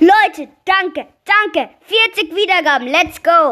Leute, danke, danke. 40 Wiedergaben, let's go.